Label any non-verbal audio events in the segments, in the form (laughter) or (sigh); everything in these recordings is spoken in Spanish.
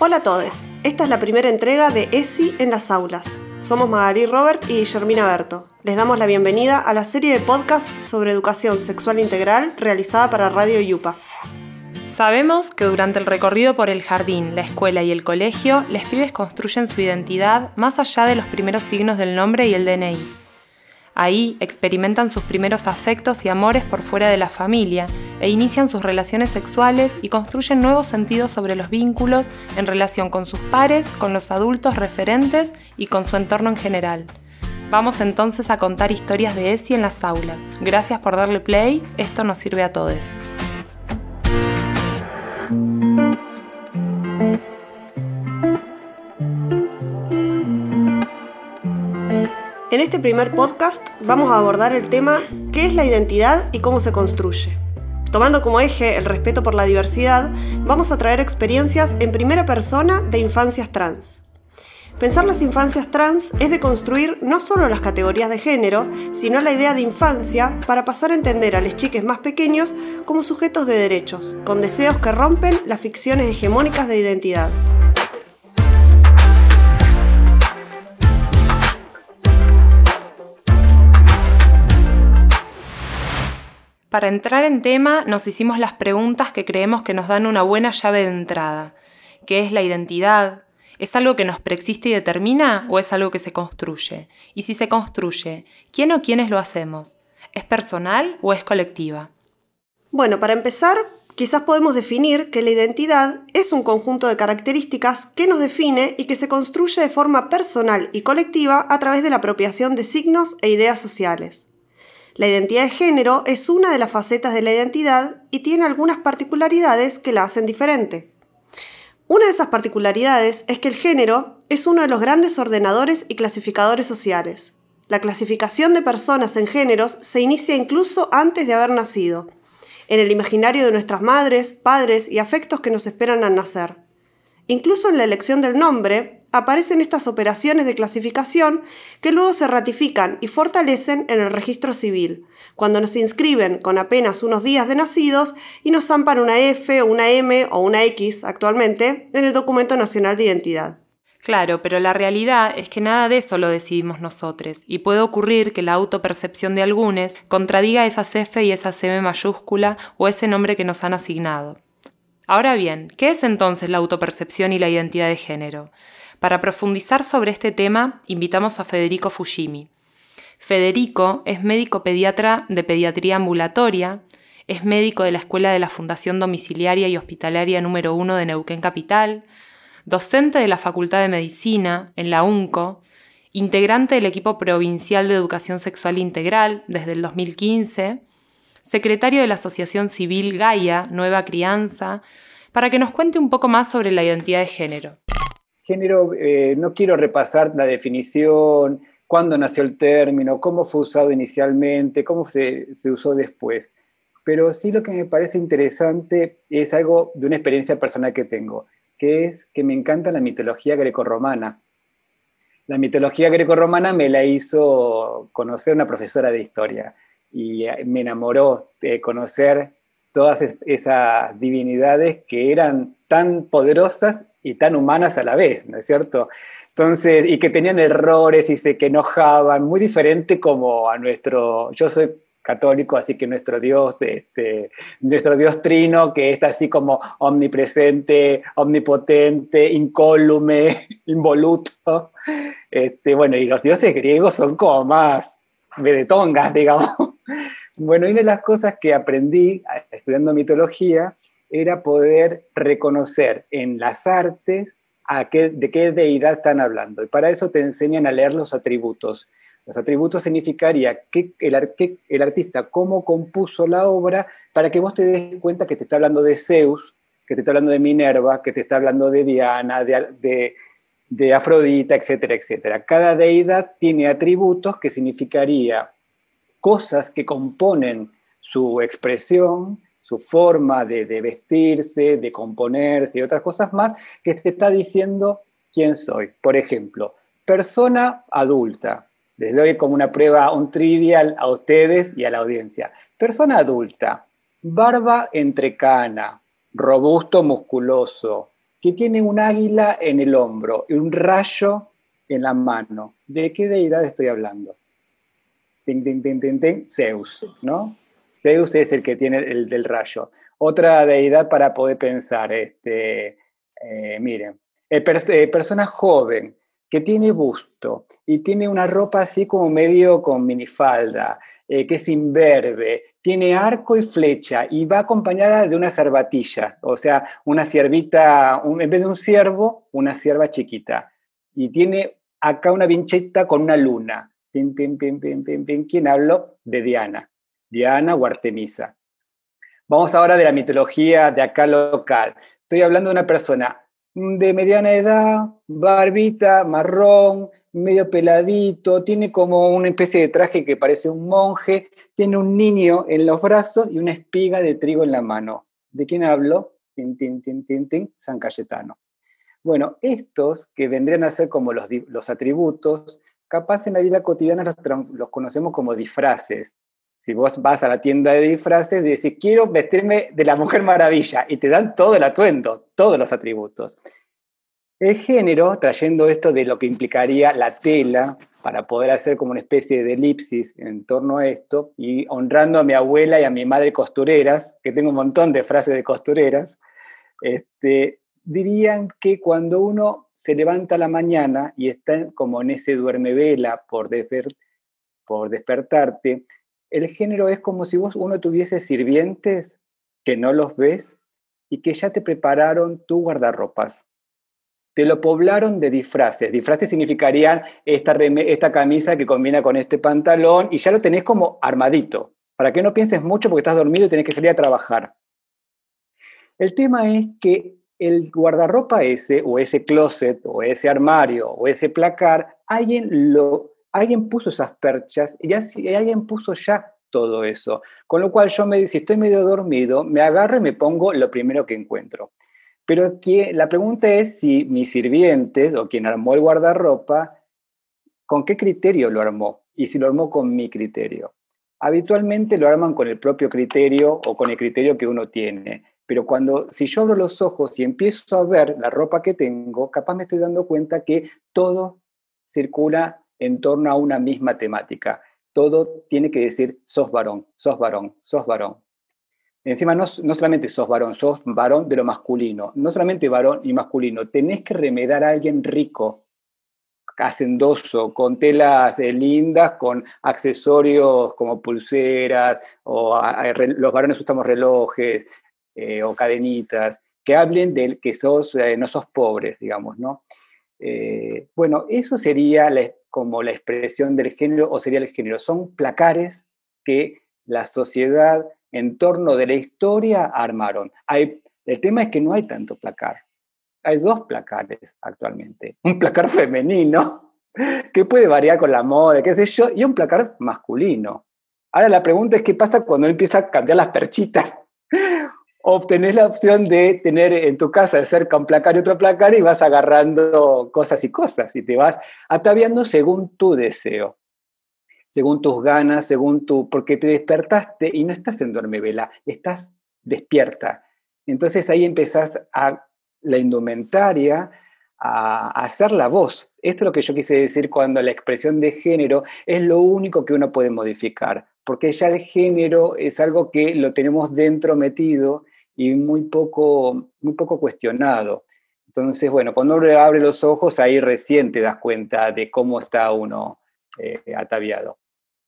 Hola a todos, esta es la primera entrega de ESI en las aulas. Somos Magali Robert y Guillermina Berto. Les damos la bienvenida a la serie de podcast sobre educación sexual integral realizada para Radio Yupa. Sabemos que durante el recorrido por el jardín, la escuela y el colegio, los pibes construyen su identidad más allá de los primeros signos del nombre y el DNI. Ahí experimentan sus primeros afectos y amores por fuera de la familia e inician sus relaciones sexuales y construyen nuevos sentidos sobre los vínculos en relación con sus pares, con los adultos referentes y con su entorno en general. Vamos entonces a contar historias de ESI en las aulas. Gracias por darle play, esto nos sirve a todos. En este primer podcast vamos a abordar el tema ¿qué es la identidad y cómo se construye? Tomando como eje el respeto por la diversidad, vamos a traer experiencias en primera persona de infancias trans. Pensar las infancias trans es de construir no solo las categorías de género, sino la idea de infancia para pasar a entender a los chiques más pequeños como sujetos de derechos, con deseos que rompen las ficciones hegemónicas de identidad. Para entrar en tema, nos hicimos las preguntas que creemos que nos dan una buena llave de entrada. ¿Qué es la identidad? ¿Es algo que nos preexiste y determina o es algo que se construye? Y si se construye, ¿quién o quiénes lo hacemos? ¿Es personal o es colectiva? Bueno, para empezar, quizás podemos definir que la identidad es un conjunto de características que nos define y que se construye de forma personal y colectiva a través de la apropiación de signos e ideas sociales. La identidad de género es una de las facetas de la identidad y tiene algunas particularidades que la hacen diferente. Una de esas particularidades es que el género es uno de los grandes ordenadores y clasificadores sociales. La clasificación de personas en géneros se inicia incluso antes de haber nacido, en el imaginario de nuestras madres, padres y afectos que nos esperan al nacer. Incluso en la elección del nombre aparecen estas operaciones de clasificación que luego se ratifican y fortalecen en el registro civil, cuando nos inscriben con apenas unos días de nacidos y nos zampan una F, una M o una X actualmente en el documento nacional de identidad. Claro, pero la realidad es que nada de eso lo decidimos nosotros, y puede ocurrir que la autopercepción de algunos contradiga esas F y esas M mayúscula o ese nombre que nos han asignado. Ahora bien, ¿qué es entonces la autopercepción y la identidad de género? Para profundizar sobre este tema, invitamos a Federico Fujimi. Federico es médico pediatra de pediatría ambulatoria, es médico de la Escuela de la Fundación Domiciliaria y Hospitalaria número 1 de Neuquén Capital, docente de la Facultad de Medicina en la UNCO, integrante del equipo provincial de Educación Sexual Integral desde el 2015, secretario de la Asociación Civil Gaia, Nueva Crianza, para que nos cuente un poco más sobre la identidad de género. Eh, no quiero repasar la definición, cuándo nació el término, cómo fue usado inicialmente, cómo se, se usó después, pero sí lo que me parece interesante es algo de una experiencia personal que tengo, que es que me encanta la mitología grecorromana. La mitología grecorromana me la hizo conocer una profesora de historia y eh, me enamoró de conocer todas esas divinidades que eran tan poderosas y tan humanas a la vez, ¿no es cierto? Entonces, y que tenían errores y se que enojaban, muy diferente como a nuestro, yo soy católico, así que nuestro Dios, este, nuestro Dios trino, que está así como omnipresente, omnipotente, incólume, (laughs) involuto. Este, bueno, y los dioses griegos son como más vedetongas, (laughs) digamos. Bueno, una de las cosas que aprendí estudiando mitología era poder reconocer en las artes a qué, de qué deidad están hablando. Y para eso te enseñan a leer los atributos. Los atributos significaría que el, el artista cómo compuso la obra para que vos te des cuenta que te está hablando de Zeus, que te está hablando de Minerva, que te está hablando de Diana, de, de, de Afrodita, etcétera, etcétera. Cada deidad tiene atributos que significaría cosas que componen su expresión, su forma de, vestirse, de componerse y otras cosas más, que te está diciendo quién soy. Por ejemplo, persona adulta. Les doy como una prueba, un trivial a ustedes y a la audiencia. Persona adulta, barba entrecana, robusto, musculoso, que tiene un águila en el hombro y un rayo en la mano. ¿De qué deidad estoy hablando? Zeus, ¿no? Zeus es el que tiene el del rayo. Otra deidad para poder pensar, este, eh, miren, eh, eh, persona joven que tiene busto y tiene una ropa así como medio con minifalda, que es imberbe, tiene arco y flecha y va acompañada de una cervatilla, o sea, una ciervita, en vez de un ciervo, una cierva chiquita. Y tiene acá una vincheta con una luna. Pim, pim, pim, pim, pim, pim. ¿Quién habló? De Diana. Diana o Artemisa. Vamos ahora de la mitología de acá local. Estoy hablando de una persona de mediana edad, barbita, marrón, medio peladito, tiene como una especie de traje que parece un monje, tiene un niño en los brazos y una espiga de trigo en la mano. ¿De quién hablo? Tin, tin, tin, tin, tin, San Cayetano. Bueno, estos que vendrían a ser como los, los atributos, capaz en la vida cotidiana los, los, conocemos como disfraces. Si vos vas a la tienda de disfraces y decís, quiero vestirme de la Mujer Maravilla, y te dan todo el atuendo, todos los atributos. El género, trayendo esto de lo que implicaría la tela, para poder hacer como una especie de elipsis en torno a esto, y honrando a mi abuela y a mi madre costureras, que tengo un montón de frases de costureras, este, dirían que cuando uno se levanta a la mañana y está como en ese duerme vela por, por despertarte, el género es como si vos uno tuviese sirvientes que no los ves y que ya te prepararon tu guardarropas. Te lo poblaron de disfraces. Disfraces significarían esta, esta camisa que combina con este pantalón y ya lo tenés como armadito. Para que no pienses mucho porque estás dormido y tenés que salir a trabajar. El tema es que el guardarropa ese, o ese closet, o ese armario, o ese placar, alguien, lo, alguien puso esas perchas y alguien puso ya todo eso. Con lo cual yo me si estoy medio dormido, me agarro y me pongo lo primero que encuentro. Pero la pregunta es si mi sirviente o quien armó el guardarropa, ¿con qué criterio lo armó? Y si lo armó con mi criterio. Habitualmente lo arman con el propio criterio o con el criterio que uno tiene. Pero cuando, si yo abro los ojos y empiezo a ver la ropa que tengo, capaz me estoy dando cuenta que todo circula en torno a una misma temática. Todo tiene que decir, sos varón, sos varón, sos varón. Encima, no, no solamente sos varón, sos varón de lo masculino. No solamente varón y masculino, tenés que remedar a alguien rico, hacendoso, con telas eh, lindas, con accesorios como pulseras, o los varones usamos relojes, eh, o cadenitas, que hablen del que sos, eh, no sos pobres, digamos, ¿no? Eh, bueno, eso sería como la expresión del género o sería el género. Son placares que la sociedad en torno de la historia armaron. Hay, el tema es que no hay tanto placar. Hay dos placares actualmente. Un placar femenino, (laughs) que puede variar con la moda, qué sé yo, y un placar masculino. Ahora la pregunta es qué pasa cuando él empieza a cambiar las perchitas obtenés la opción de tener en tu casa cerca un placar y otro placar y vas agarrando cosas y cosas y te vas ataviando según tu deseo, según tus ganas, según tu, porque te despertaste y no estás en vela, estás despierta. Entonces ahí empezás a la indumentaria, a, a hacer la voz. Esto es lo que yo quise decir cuando la expresión de género es lo único que uno puede modificar, porque ya el género es algo que lo tenemos dentro metido y muy poco, muy poco cuestionado. Entonces, bueno, cuando uno abre los ojos, ahí recién te das cuenta de cómo está uno eh, ataviado.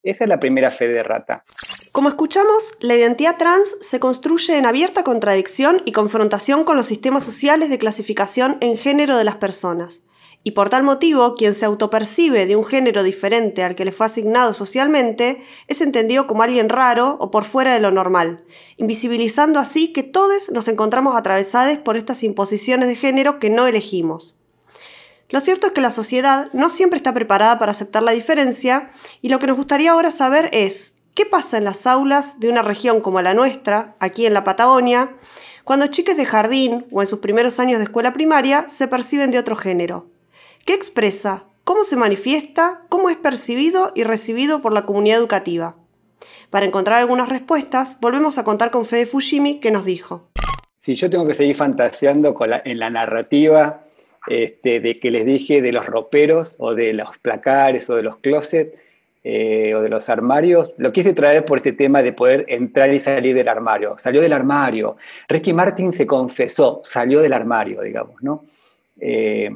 Esa es la primera fe de rata. Como escuchamos, la identidad trans se construye en abierta contradicción y confrontación con los sistemas sociales de clasificación en género de las personas y por tal motivo quien se autopercibe de un género diferente al que le fue asignado socialmente es entendido como alguien raro o por fuera de lo normal, invisibilizando así que todos nos encontramos atravesados por estas imposiciones de género que no elegimos. Lo cierto es que la sociedad no siempre está preparada para aceptar la diferencia y lo que nos gustaría ahora saber es qué pasa en las aulas de una región como la nuestra, aquí en la Patagonia, cuando chiques de jardín o en sus primeros años de escuela primaria se perciben de otro género. ¿Qué expresa? ¿Cómo se manifiesta? ¿Cómo es percibido y recibido por la comunidad educativa? Para encontrar algunas respuestas, volvemos a contar con Fede Fujimi, que nos dijo. si yo tengo que seguir fantaseando en la narrativa este, de que les dije de los roperos o de los placares o de los closets eh, o de los armarios, lo quise traer por este tema de poder entrar y salir del armario. Salió del armario. Ricky Martin se confesó, salió del armario, digamos, ¿no? Eh,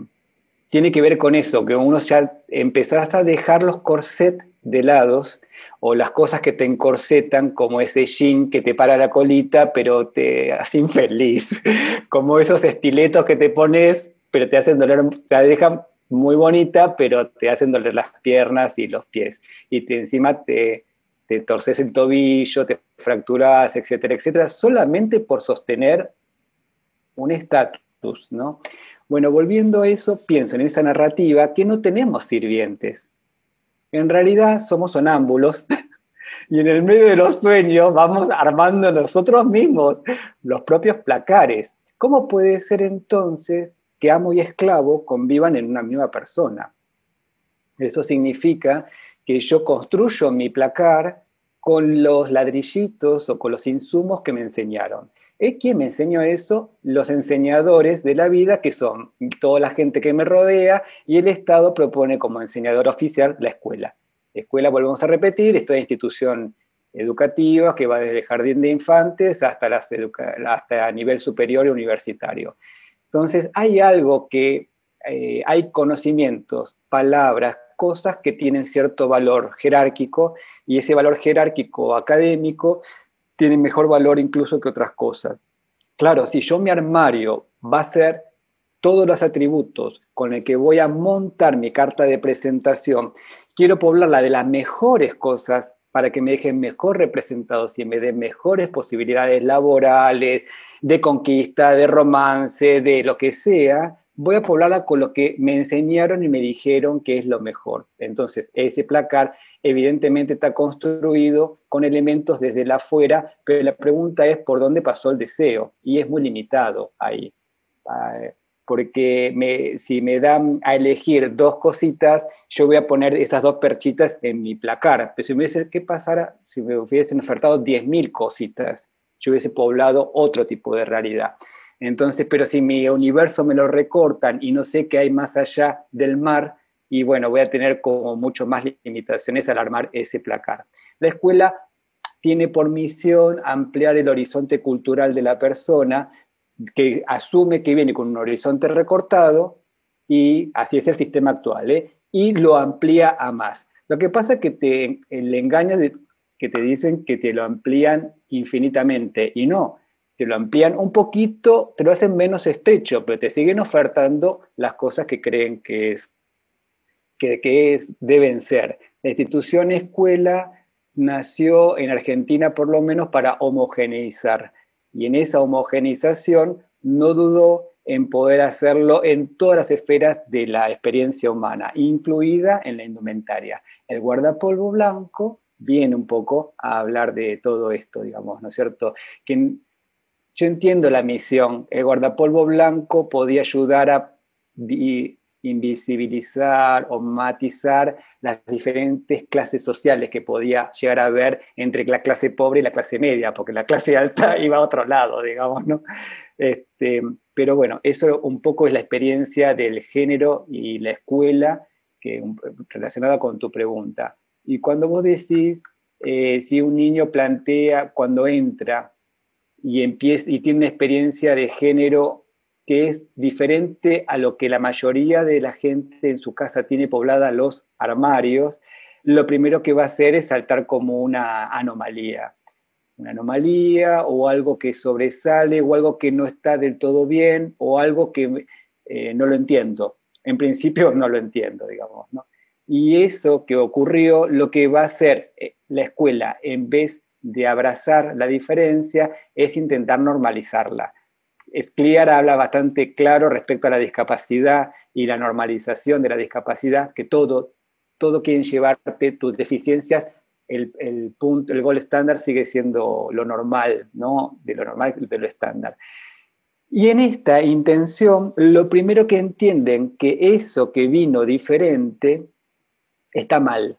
tiene que ver con eso, que uno ya empezás a dejar los corsets de lados o las cosas que te encorsetan, como ese jean que te para la colita, pero te hace infeliz, (laughs) como esos estiletos que te pones, pero te hacen doler, te dejan muy bonita, pero te hacen doler las piernas y los pies. Y te, encima te, te torces el tobillo, te fracturas, etcétera, etcétera, solamente por sostener un estatus, ¿no? Bueno, volviendo a eso, pienso en esta narrativa que no tenemos sirvientes. En realidad somos sonámbulos (laughs) y en el medio de los sueños vamos armando nosotros mismos los propios placares. ¿Cómo puede ser entonces que amo y esclavo convivan en una misma persona? Eso significa que yo construyo mi placar con los ladrillitos o con los insumos que me enseñaron. ¿Es quien me enseñó eso? Los enseñadores de la vida, que son toda la gente que me rodea, y el Estado propone como enseñador oficial la escuela. escuela, volvemos a repetir, es toda institución educativa que va desde el jardín de infantes hasta, las nivel superior y universitario. Entonces, hay algo que, eh, hay conocimientos, palabras, cosas que tienen cierto valor jerárquico, y ese valor jerárquico académico tiene mejor valor incluso que otras cosas. Claro, si yo mi armario va a ser todos los atributos con el que voy a montar mi carta de presentación, quiero poblarla de las mejores cosas para que me dejen mejor representados y me den mejores posibilidades laborales, de conquista, de romance, de lo que sea, voy a poblarla con lo que me enseñaron y me dijeron que es lo mejor. Entonces, ese placar evidentemente está construido con elementos desde el afuera, pero la pregunta es por dónde pasó el deseo, y es muy limitado ahí. Ah, porque si me dan a elegir dos cositas, yo voy a poner esas dos perchitas en mi placar. Pero si me hubiese, ¿qué pasara si me hubiesen ofertado 10.000 cositas? Yo hubiese poblado otro tipo de realidad. Entonces, pero si mi universo me lo recortan y no sé qué hay más allá del mar, y bueno, voy a tener como mucho más limitaciones al armar ese placar. La escuela tiene por misión ampliar el horizonte cultural de la persona, que asume que viene con un horizonte recortado, y así es el sistema actual, ¿eh? y lo amplía a más. Lo que pasa es que te, le engañas de, que te dicen que te lo amplían infinitamente, y no, te lo amplían un poquito, te lo hacen menos estrecho, pero te siguen ofertando las cosas que creen que, es, que, es, deben ser. La institución escuela nació en Argentina por lo menos para homogeneizar, y en esa homogeneización no dudó en poder hacerlo en todas las esferas de la experiencia humana, incluida en la indumentaria. El guardapolvo blanco viene un poco a hablar de todo esto, digamos, ¿no es cierto? Que yo entiendo la misión. El guardapolvo blanco podía ayudar a invisibilizar o matizar las diferentes clases sociales que podía llegar a haber entre la clase pobre y la clase media, porque la clase alta (laughs) iba a otro lado, digamos, ¿no? Este, pero bueno, eso un poco es la experiencia del género y la escuela que, relacionada con tu pregunta. Y cuando vos decís, eh, si un niño plantea cuando entra y, tiene una experiencia de género que es diferente a lo que la mayoría de la gente en su casa tiene poblada los armarios, lo primero que va a hacer es saltar como una anomalía. Una anomalía o algo que sobresale o algo que no está del todo bien o algo que eh, no lo entiendo. En principio no lo entiendo, digamos. Y eso que ocurrió, lo que va a hacer eh, la escuela, en vez de abrazar la diferencia es intentar normalizarla. Scliar habla bastante claro respecto a la discapacidad y la normalización de la discapacidad, que todo, todo quieren llevarte tus deficiencias, el, el, punto, el gol estándar sigue siendo lo normal, ¿no? De lo normal, de lo estándar. Y en esta intención, lo primero que entienden que eso que vino diferente está mal.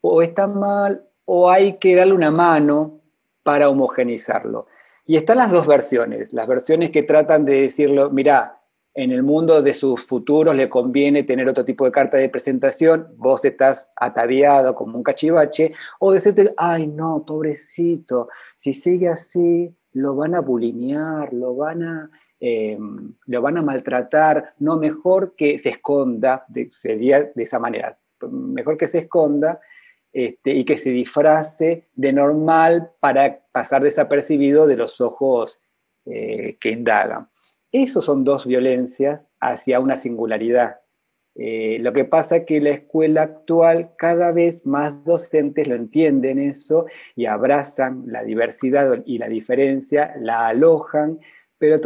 O está mal o hay que darle una mano para homogenizarlo. Y están las dos versiones, las versiones que tratan de decirlo, mira, en el mundo de sus futuros le conviene tener otro tipo de carta de presentación, vos estás ataviado como un cachivache, o decirte, ay no, pobrecito, si sigue así, lo van a bulinear, lo van a, em, lo van a maltratar, no, mejor que se esconda, sería de esa manera, mejor que se esconda este, y que se disfrace de normal para pasar desapercibido de los ojos eh, que indagan. Esos son dos violencias hacia una singularidad. Eh, lo que pasa es que la escuela actual cada vez más docentes lo entienden eso y abrazan la diversidad y la diferencia, la alojan, pero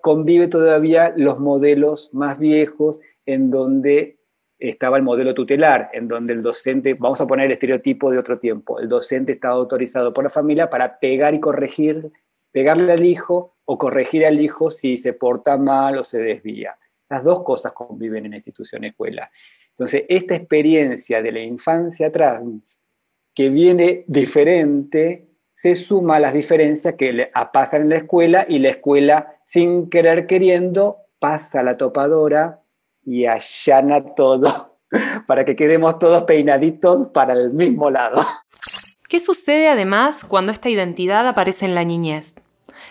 convive todavía los modelos más viejos en donde estaba el modelo tutelar, en donde el docente, vamos a poner el estereotipo de otro tiempo, el docente estaba autorizado por la familia para pegar y corregir, pegarle al hijo o corregir al hijo si se porta mal o se desvía. Las dos cosas conviven en la institución escuela. Entonces, esta experiencia de la infancia trans, que viene diferente, se suma a las diferencias que pasan en la escuela y la escuela, sin querer queriendo, pasa la topadora y allana todo (laughs) para que quedemos todos peinaditos para el mismo lado. ¿Qué sucede además cuando esta identidad aparece en la niñez?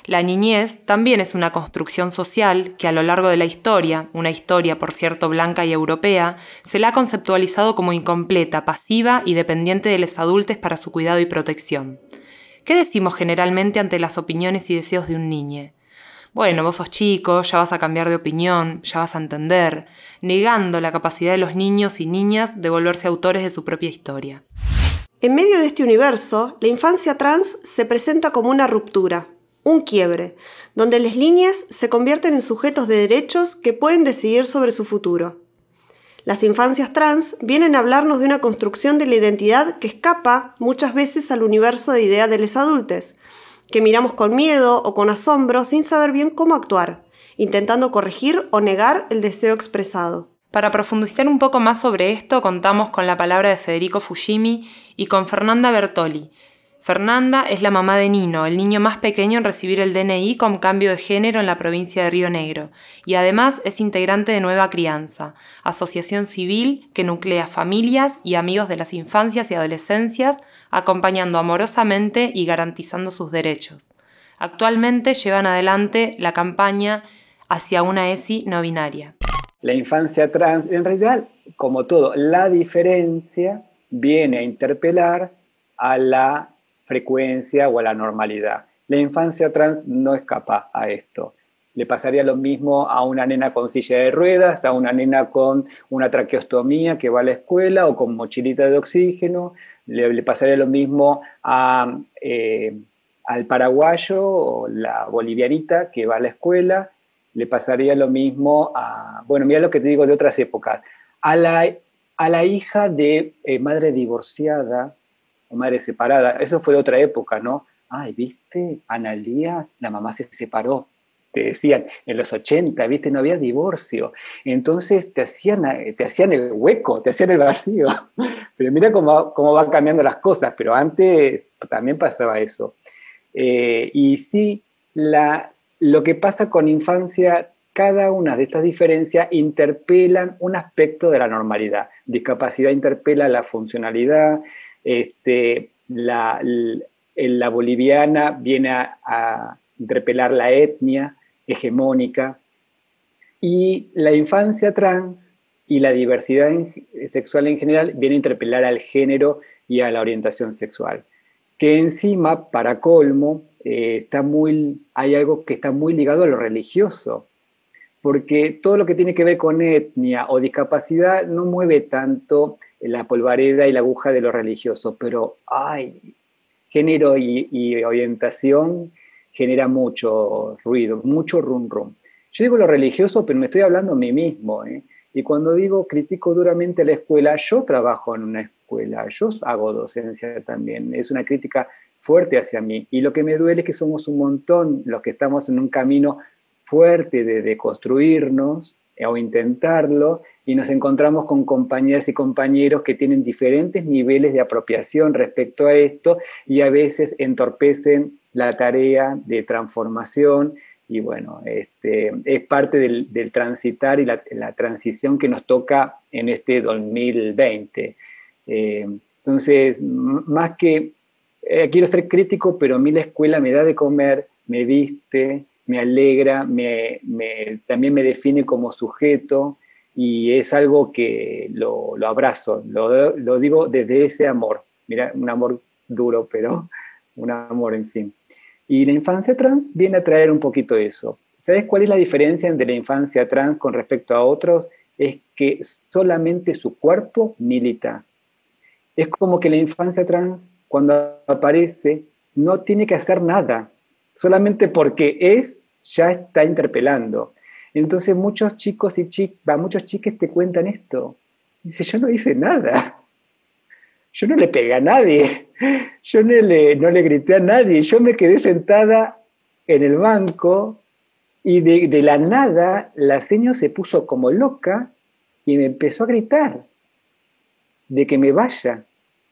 La niñez también es una construcción social que a lo largo de la historia, una historia por cierto blanca y europea, se la ha conceptualizado como incompleta, pasiva y dependiente de los adultos para su cuidado y protección. ¿Qué decimos generalmente ante las opiniones y deseos de un niño? Bueno, vos sos chico, ya vas a cambiar de opinión, ya vas a entender, negando la capacidad de los niños y niñas de volverse autores de su propia historia. En medio de este universo, la infancia trans se presenta como una ruptura, un quiebre, donde las líneas se convierten en sujetos de derechos que pueden decidir sobre su futuro. Las infancias trans vienen a hablarnos de una construcción de la identidad que escapa muchas veces al universo de ideas de los adultos, que miramos con miedo o con asombro sin saber bien cómo actuar, intentando corregir o negar el deseo expresado. Para profundizar un poco más sobre esto, contamos con la palabra de Federico Fujimi y con Fernanda Bertoli, Fernanda es la mamá de Nino, el niño más pequeño en recibir el DNI con cambio de género en la provincia de Río Negro, y además es integrante de Nueva Crianza, asociación civil que nuclea familias y amigos de las infancias y adolescencias, acompañando amorosamente y garantizando sus derechos. Actualmente llevan adelante la campaña hacia una ESI no binaria. La infancia trans, en realidad, como todo, la diferencia viene a interpelar a la frecuencia o a la normalidad. La infancia trans no escapa a esto. Le pasaría lo mismo a una nena con silla de ruedas, a una nena con una traqueostomía que va a la escuela o con mochilita de oxígeno. Le, pasaría lo mismo a, eh, al paraguayo o la bolivianita que va a la escuela. Le pasaría lo mismo a, bueno, mira lo que te digo de otras épocas, a la, a la hija de eh, madre divorciada o madre separada. Eso fue de otra época, ¿no? Ay, viste, Analía, la mamá se separó. Te decían, en los 80, viste, no había divorcio. Entonces te hacían, te hacían el hueco, te hacían el vacío. (laughs) Pero mira cómo, cómo van cambiando las cosas, pero antes también pasaba eso. Eh, y sí, la, lo que pasa con infancia, cada una de estas diferencias interpelan un aspecto de la normalidad. Discapacidad interpela la funcionalidad, este, la, boliviana viene a, repelar la etnia hegemónica y la infancia trans y la diversidad sexual en general viene a interpelar al género y a la orientación sexual. Que encima, para colmo, eh, está muy, hay algo que está muy ligado a lo religioso, porque todo lo que tiene que ver con etnia o discapacidad no mueve tanto la polvareda y la aguja de lo religioso, pero ay, género y, orientación genera mucho ruido, mucho rum rum. Yo digo lo religioso, pero me estoy hablando a mí mismo. ¿eh? Y cuando digo critico duramente la escuela, yo trabajo en una escuela, yo hago docencia también, es una crítica fuerte hacia mí. Y lo que me duele es que somos un montón los que estamos en un camino fuerte de, construirnos o intentarlo y nos encontramos con compañeras y compañeros que tienen diferentes niveles de apropiación respecto a esto y a veces entorpecen la tarea de transformación y bueno, este, es parte del, transitar y la, transición que nos toca en este 2020. Eh, entonces, más que, eh, quiero ser crítico, pero a mí la escuela me da de comer, me viste, me alegra, me, también me define como sujeto y es algo que lo, abrazo, lo, lo digo desde ese amor. Mira, un amor duro, pero (laughs) un amor, en fin. Y la infancia trans viene a traer un poquito eso. ¿Sabes cuál es la diferencia entre la infancia trans con respecto a otros? Es que solamente su cuerpo milita. Es como que la infancia trans, cuando aparece, no tiene que hacer nada. Solamente porque es, ya está interpelando. Entonces muchos chicos y chicas, muchos chiques te cuentan esto. Dice, yo no hice nada. Yo no le pegué a nadie, yo no le, no le grité a nadie, yo me quedé sentada en el banco y de, la nada la señora se puso como loca y me empezó a gritar de que me vaya,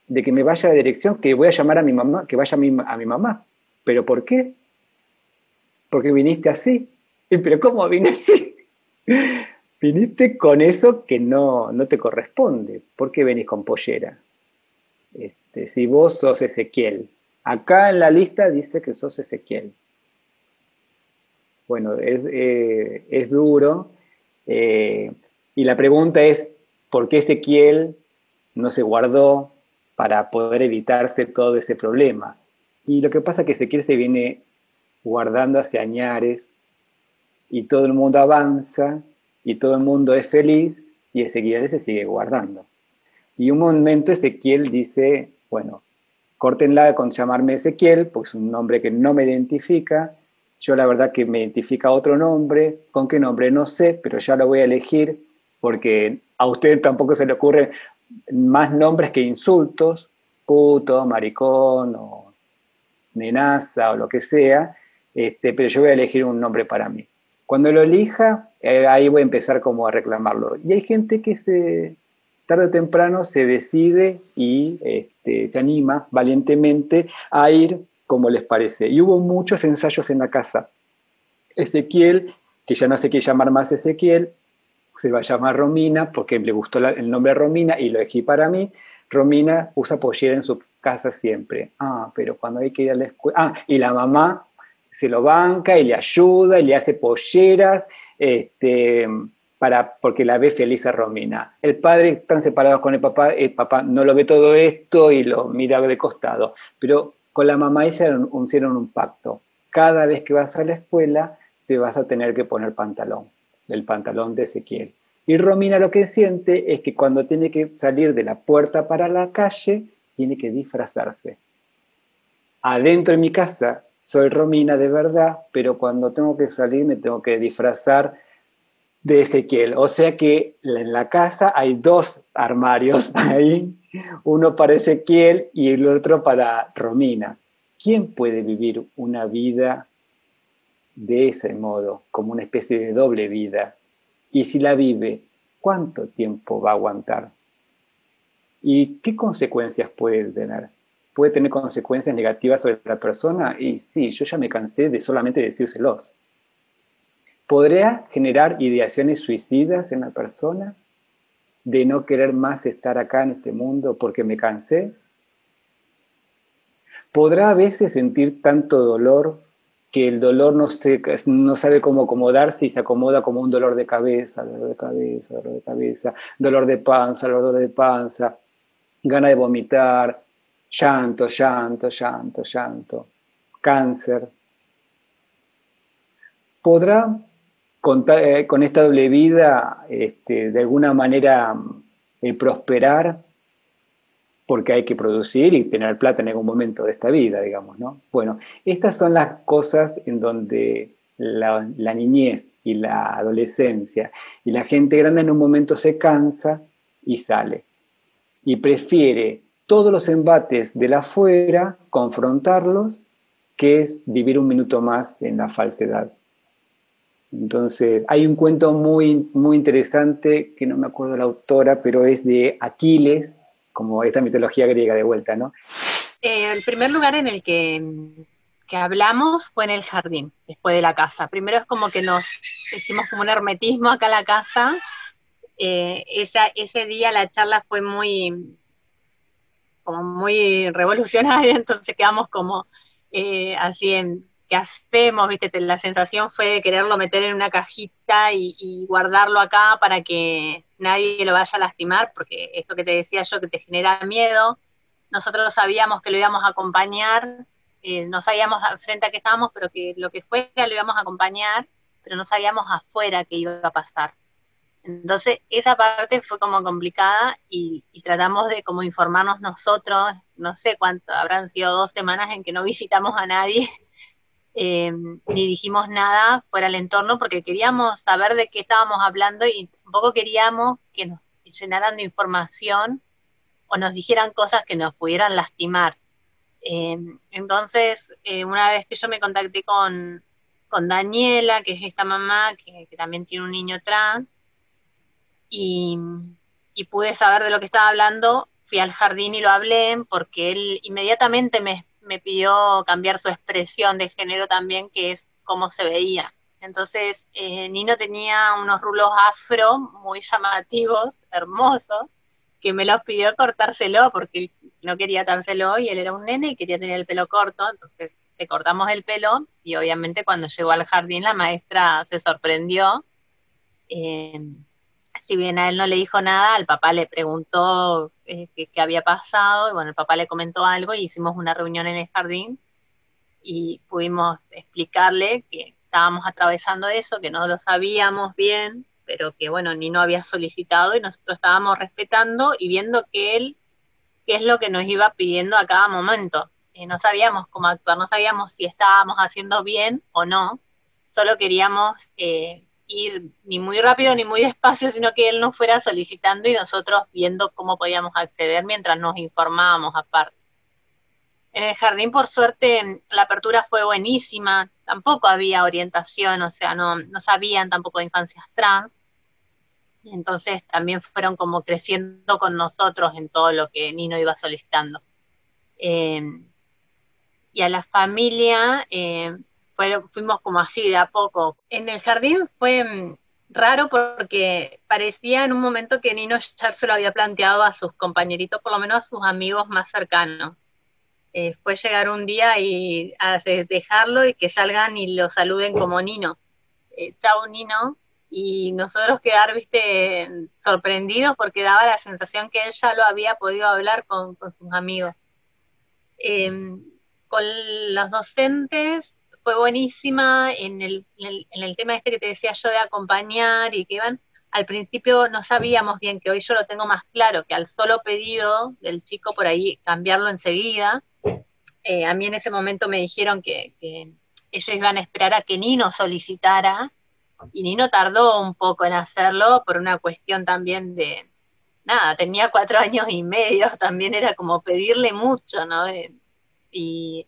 de que me vaya a la dirección, que voy a llamar a mi mamá, que vaya a mi, a mi mamá. ¿Pero por qué? Porque viniste así. (laughs) ¿Pero cómo vine así? (laughs) viniste con eso que no, no te corresponde. ¿Por qué venís con pollera? Este, si vos sos Ezequiel. Acá en la lista dice que sos Ezequiel. Bueno, es, eh, duro. Eh, y la pregunta es, ¿por qué Ezequiel no se guardó para poder evitarse todo ese problema? Y lo que pasa es que Ezequiel se viene guardando hacia añares y todo el mundo avanza y todo el mundo es feliz y Ezequiel se sigue guardando. Y un momento Ezequiel dice, bueno, córtenla con llamarme Ezequiel, pues es un nombre que no me identifica. Yo la verdad que me identifica otro nombre, con qué nombre no sé, pero ya lo voy a elegir porque a usted tampoco se le ocurren más nombres que insultos, puto, maricón o nenaza o lo que sea, este, pero yo voy a elegir un nombre para mí. Cuando lo elija, eh, ahí voy a empezar como a reclamarlo. Y hay gente que se, tarde o temprano se decide y este, se anima valientemente a ir como les parece. Y hubo muchos ensayos en la casa. Ezequiel, que ya no se quiere llamar más Ezequiel, se va a llamar Romina porque le gustó el nombre Romina y lo elegí para mí. Romina usa pollera en su casa siempre. Ah, pero cuando hay que ir a la escuela. Ah, y la mamá se lo banca y le ayuda y le hace polleras. Este, para, porque la ve feliz a Romina. El padre, están separados con el papá, el papá no lo ve todo esto y lo mira de costado, pero con la mamá hicieron, hicieron un pacto. Cada vez que vas a la escuela te vas a tener que poner pantalón, el pantalón de Ezequiel. Y Romina lo que siente es que cuando tiene que salir de la puerta para la calle, tiene que disfrazarse. Adentro de mi casa soy Romina de verdad, pero cuando tengo que salir me tengo que disfrazar de Ezequiel. O sea que en la casa hay dos armarios (laughs) ahí, uno para Ezequiel y el otro para Romina. ¿Quién puede vivir una vida de ese modo, como una especie de doble vida? Y si la vive, ¿cuánto tiempo va a aguantar? ¿Y qué consecuencias puede tener? ¿Puede tener consecuencias negativas sobre la persona? Y sí, yo ya me cansé de solamente decírselos. ¿Podría generar ideaciones suicidas en la persona? ¿De no querer más estar acá en este mundo porque me cansé? ¿Podrá a veces sentir tanto dolor que el dolor no, se, no sabe cómo acomodarse y se acomoda como un dolor de cabeza, dolor de cabeza, dolor de cabeza, dolor de panza, dolor de panza, gana de vomitar, llanto, llanto, llanto, llanto, cáncer? ¿Podrá eh, con, esta doble vida, este, de alguna manera eh, prosperar, porque hay que producir y tener plata en algún momento de esta vida, digamos, ¿no? Bueno, estas son las cosas en donde la, niñez y la adolescencia y la gente grande en un momento se cansa y sale. Y prefiere todos los embates de la afuera, confrontarlos, que es vivir un minuto más en la falsedad. Entonces, hay un cuento muy, muy interesante, que no me acuerdo la autora, pero es de Aquiles, como esta mitología griega de vuelta, ¿no? Eh, el primer lugar en el que que hablamos fue en el jardín, después de la casa. Primero es como que nos hicimos como un hermetismo acá en la casa. Eh, ese día la charla fue muy, como muy revolucionaria, (laughs) entonces quedamos como eh, así en qué hacemos, viste, la sensación fue de quererlo meter en una cajita y, guardarlo acá para que nadie lo vaya a lastimar, porque esto que te decía yo que te genera miedo, nosotros sabíamos que lo íbamos a acompañar, eh, no sabíamos frente a qué estábamos, pero que lo que fuera lo íbamos a acompañar, pero no sabíamos afuera qué iba a pasar. Entonces, esa parte fue como complicada y, tratamos de como informarnos nosotros, no sé cuánto, habrán sido dos semanas en que no visitamos a nadie, (laughs) eh, ni dijimos nada fuera del entorno porque queríamos saber de qué estábamos hablando y tampoco queríamos que nos llenaran de información o nos dijeran cosas que nos pudieran lastimar. Eh, entonces, eh, una vez que yo me contacté con, Daniela, que es esta mamá que, también tiene un niño trans, y, pude saber de lo que estaba hablando, fui al jardín y lo hablé, porque él inmediatamente me, me pidió cambiar su expresión de género también, que es cómo se veía. Entonces, eh, Nino tenía unos rulos afro muy llamativos, (laughs) hermosos, que me los pidió cortárselo porque no quería társelo y él era un nene y quería tener el pelo corto, entonces le cortamos el pelo y obviamente cuando llegó al jardín la maestra se sorprendió. Eh, si bien a él no le dijo nada, al papá le preguntó eh, qué, había pasado y bueno, el papá le comentó algo y hicimos una reunión en el jardín y pudimos explicarle que estábamos atravesando eso, que no lo sabíamos bien, pero que bueno, ni no había solicitado y nosotros estábamos respetando y viendo que él, qué es lo que nos iba pidiendo a cada momento. Eh, no sabíamos cómo actuar, no sabíamos si estábamos haciendo bien o no, solo queríamos eh, ir ni muy rápido ni muy despacio, sino que él nos fuera solicitando y nosotros viendo cómo podíamos acceder mientras nos informábamos aparte. En el jardín, por suerte, la apertura fue buenísima, tampoco había orientación, o sea, no, no sabían tampoco de infancias trans. Entonces también fueron como creciendo con nosotros en todo lo que Nino iba solicitando. Eh, y a la familia eh, fuimos como así de a poco. En el jardín fue mm, raro porque parecía en un momento que Nino ya se lo había planteado a sus compañeritos, por lo menos a sus amigos más cercanos. Eh, fue llegar un día y a dejarlo y que salgan y lo saluden como Nino. Eh, chau Nino. Y nosotros quedar, viste, sorprendidos porque daba la sensación que él ya lo había podido hablar con, sus amigos. Em, con los docentes fue buenísima en el, en el, tema este que te decía yo de acompañar y que iban, al principio no sabíamos bien, que hoy yo lo tengo más claro, que al solo pedido del chico por ahí cambiarlo enseguida, eh, a mí en ese momento me dijeron que, ellos iban a esperar a que Nino solicitara, y Nino tardó un poco en hacerlo por una cuestión también de, nada, tenía cuatro años y medio, (laughs) también era como pedirle mucho, ¿no? Eh, y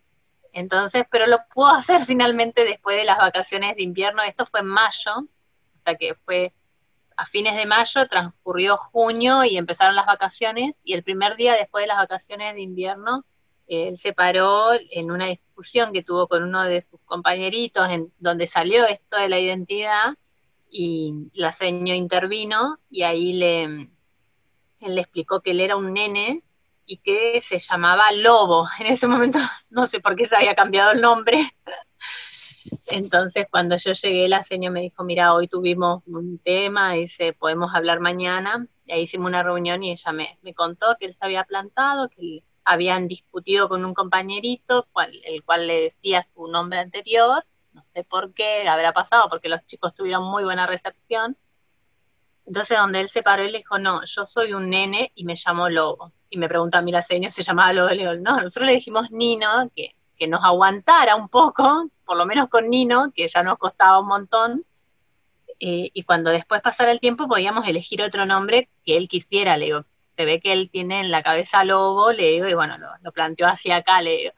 entonces, pero lo pudo hacer finalmente después de las vacaciones de invierno, esto fue en mayo, hasta que fue a fines de mayo, transcurrió junio y empezaron las vacaciones, y el primer día después de las vacaciones de invierno él se paró en una discusión que tuvo con uno de sus compañeritos, en donde salió esto de la identidad, y la seño intervino, y ahí le, él le explicó que él era un nene y que se llamaba Lobo. En ese momento (laughs) no sé por qué se había cambiado el nombre. Entonces, cuando yo llegué, la señora me dijo, mira, hoy tuvimos un tema, dice, podemos hablar mañana. Y ahí hicimos una reunión y ella me, me contó que él se había plantado, que habían discutido con un compañerito, el cual le decía su nombre anterior, no sé por qué habrá pasado, porque los chicos tuvieron muy buena recepción. Entonces, donde él se paró y le dijo, no, yo soy un nene y me llamo Lobo. Y me pregunta a mí la señora, se llamaba Lobo, le no, nosotros le dijimos Nino, que, que nos aguantara un poco, por lo menos con Nino, que ya nos costaba un montón, eh, y cuando después pasara el tiempo podíamos elegir otro nombre que él quisiera, le digo, se ve que él tiene en la cabeza lobo, le digo, y bueno, lo, planteó hacia acá, le digo.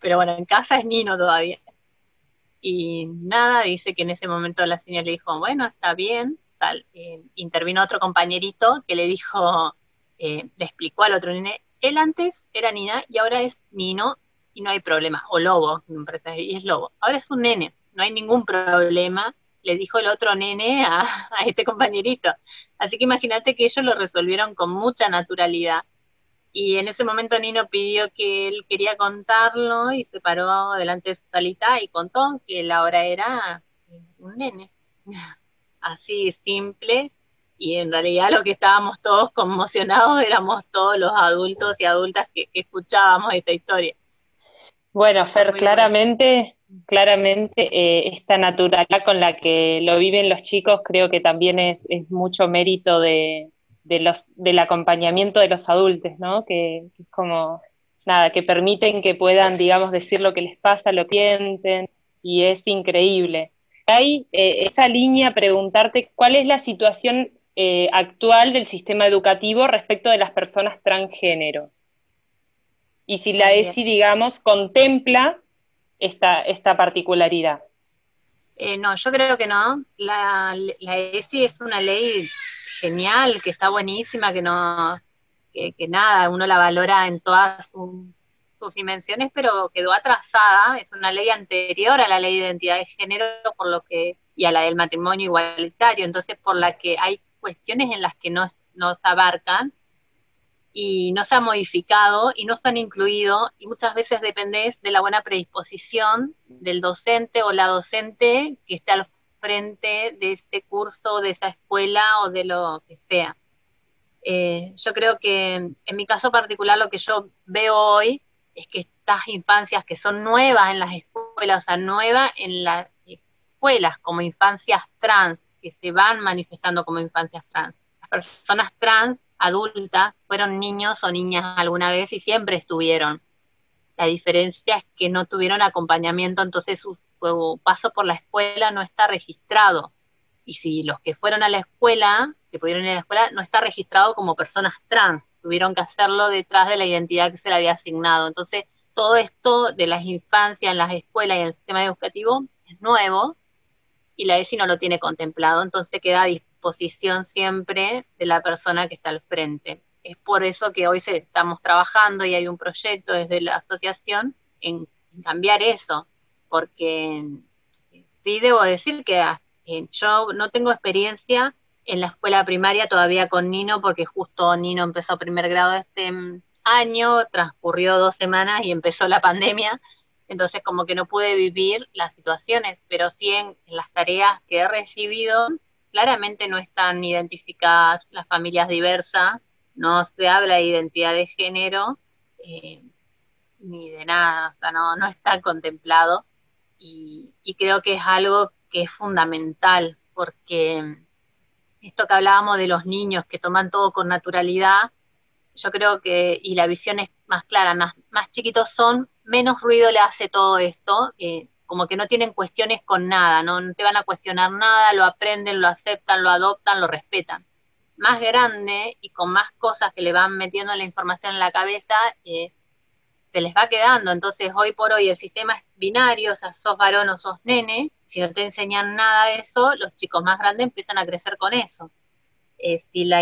Pero bueno, en casa es Nino todavía. Y nada, dice que en ese momento la señora le dijo, bueno, está bien, tal. Eh, intervino otro compañerito que le dijo, eh, le explicó al otro nene, él antes era Nina y ahora es Nino, y no hay problema. O lobo, y es lobo. Ahora es un nene, no hay ningún problema, le dijo el otro nene (laughs) a, este compañerito. Así que imagínate que ellos lo resolvieron con mucha naturalidad. Y en ese momento Nino pidió que él quería contarlo y se paró delante de salita y contó que la hora era un nene. (laughs) Así simple. Y en realidad lo que estábamos todos conmocionados (laughs) éramos todos los adultos y adultas que, escuchábamos esta historia. Bueno, Fer, claramente, claramente eh, esta naturalidad con la que lo viven los chicos creo que también es, mucho mérito de, los, del acompañamiento de los adultos, ¿no? Que, que, es como, nada, que permiten que puedan, digamos, decir lo que les pasa, lo que sienten, y es increíble hay eh, esa línea preguntarte cuál es la situación eh, actual del sistema educativo respecto de las personas transgénero. Y si la ESI, digamos, contempla esta, esta particularidad. Eh, no, yo creo que no. La, la, ESI es una ley genial, que está buenísima, que no, que, que nada, uno la valora en todas sus dimensiones, pero quedó atrasada, es una ley anterior a la ley de identidad de género, por lo que, y a la del matrimonio igualitario, entonces por la que hay cuestiones en las que no, no se abarcan y no se ha modificado y no se han incluido y muchas veces depende de la buena predisposición del docente o la docente que esté al frente de este curso, de esa escuela o de lo que sea. Eh, yo creo que en mi caso particular lo que yo veo hoy es que estas infancias que son nuevas en las escuelas, o sea, nuevas en las escuelas como infancias trans, que se van manifestando como infancias trans. Las personas trans adultas fueron niños o niñas alguna vez y siempre estuvieron. La diferencia es que no tuvieron acompañamiento, entonces su, paso por la escuela no está registrado. Y si los que fueron a la escuela, que pudieron ir a la escuela, no está registrado como personas trans tuvieron que hacerlo detrás de la identidad que se le había asignado. Entonces, todo esto de las infancias en las escuelas y en el sistema educativo es nuevo y la ESI no lo tiene contemplado, entonces queda a disposición siempre de la persona que está al frente. Es por eso que hoy estamos trabajando y hay un proyecto desde la asociación en, cambiar eso, porque sí debo decir que eh, yo no tengo experiencia en la escuela primaria todavía con Nino, porque justo Nino empezó primer grado este mm, año, transcurrió dos semanas y empezó la pandemia, entonces como que no pude vivir las situaciones, pero sí en, las tareas que he recibido, claramente no están identificadas las familias diversas, no se habla de identidad de género, eh, ni de nada, o sea, no, no está contemplado, y, y creo que es algo que es fundamental, porque esto que hablábamos de los niños que toman todo con naturalidad, yo creo que, y la visión es más clara, más, más chiquitos son, menos ruido le hace todo esto, eh, como que no tienen cuestiones con nada, ¿no? te van a cuestionar nada, lo aprenden, lo aceptan, lo adoptan, lo respetan. Más grande y con más cosas que le van metiendo la información en la cabeza, eh, se les va quedando. Entonces, hoy por hoy el sistema es binario, o sea, sos varón o sos nene, si no te enseñan nada de eso, los chicos más grandes empiezan a crecer con eso. Si, la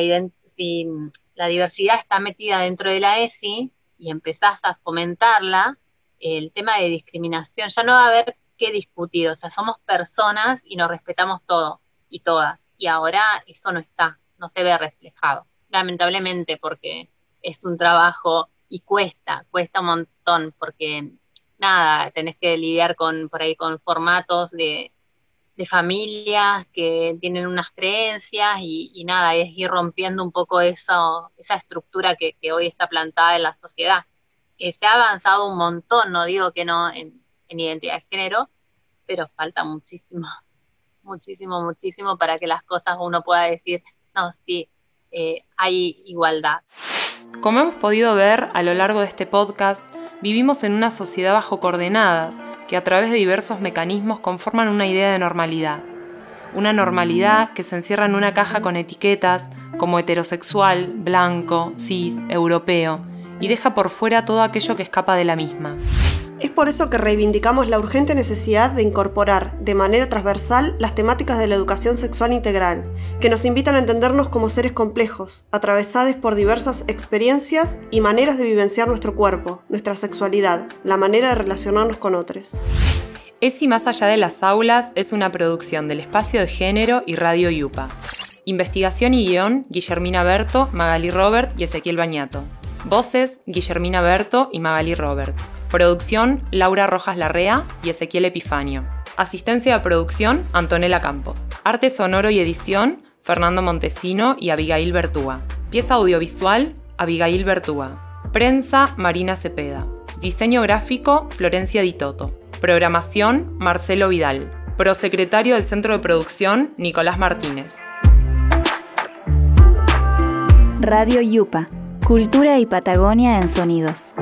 si la diversidad está metida dentro de la ESI y empezás a fomentarla, el tema de discriminación ya no va a haber que discutir, o sea, somos personas y nos respetamos todo y todas, y ahora eso no está, no se ve reflejado, lamentablemente, porque es un trabajo y cuesta, cuesta un montón, porque nada, tenés que lidiar con por ahí con formatos de, familias que tienen unas creencias y, nada, es ir rompiendo un poco eso, esa estructura que, hoy está plantada en la sociedad. Que se ha avanzado un montón, no digo que no en, identidad de género, pero falta muchísimo, (laughs) muchísimo, muchísimo para que las cosas uno pueda decir, no, sí, eh, hay igualdad. Como hemos podido ver a lo largo de este podcast, vivimos en una sociedad bajo coordenadas que a través de diversos mecanismos conforman una idea de normalidad. Una normalidad que se encierra en una caja con etiquetas como heterosexual, blanco, cis, europeo, y deja por fuera todo aquello que escapa de la misma. Es por eso que reivindicamos la urgente necesidad de incorporar de manera transversal las temáticas de la educación sexual integral, que nos invitan a entendernos como seres complejos, atravesados por diversas experiencias y maneras de vivenciar nuestro cuerpo, nuestra sexualidad, la manera de relacionarnos con otros. Es y más allá de las aulas es una producción del Espacio de Género y Radio Yupa. Investigación y guion, Guillermina Berto, Magali Robert y Ezequiel Bañato. Voces, Guillermina Berto y Magali Robert. Producción, Laura Rojas Larrea y Ezequiel Epifanio. Asistencia de producción, Antonella Campos. Arte sonoro y edición, Fernando Montesino y Abigail Bertúa. Pieza audiovisual, Abigail Bertúa. Prensa, Marina Cepeda. Diseño gráfico, Florencia Di Toto. Programación, Marcelo Vidal. Prosecretario del Centro de Producción, Nicolás Martínez. Radio Yupa. Cultura y Patagonia en sonidos.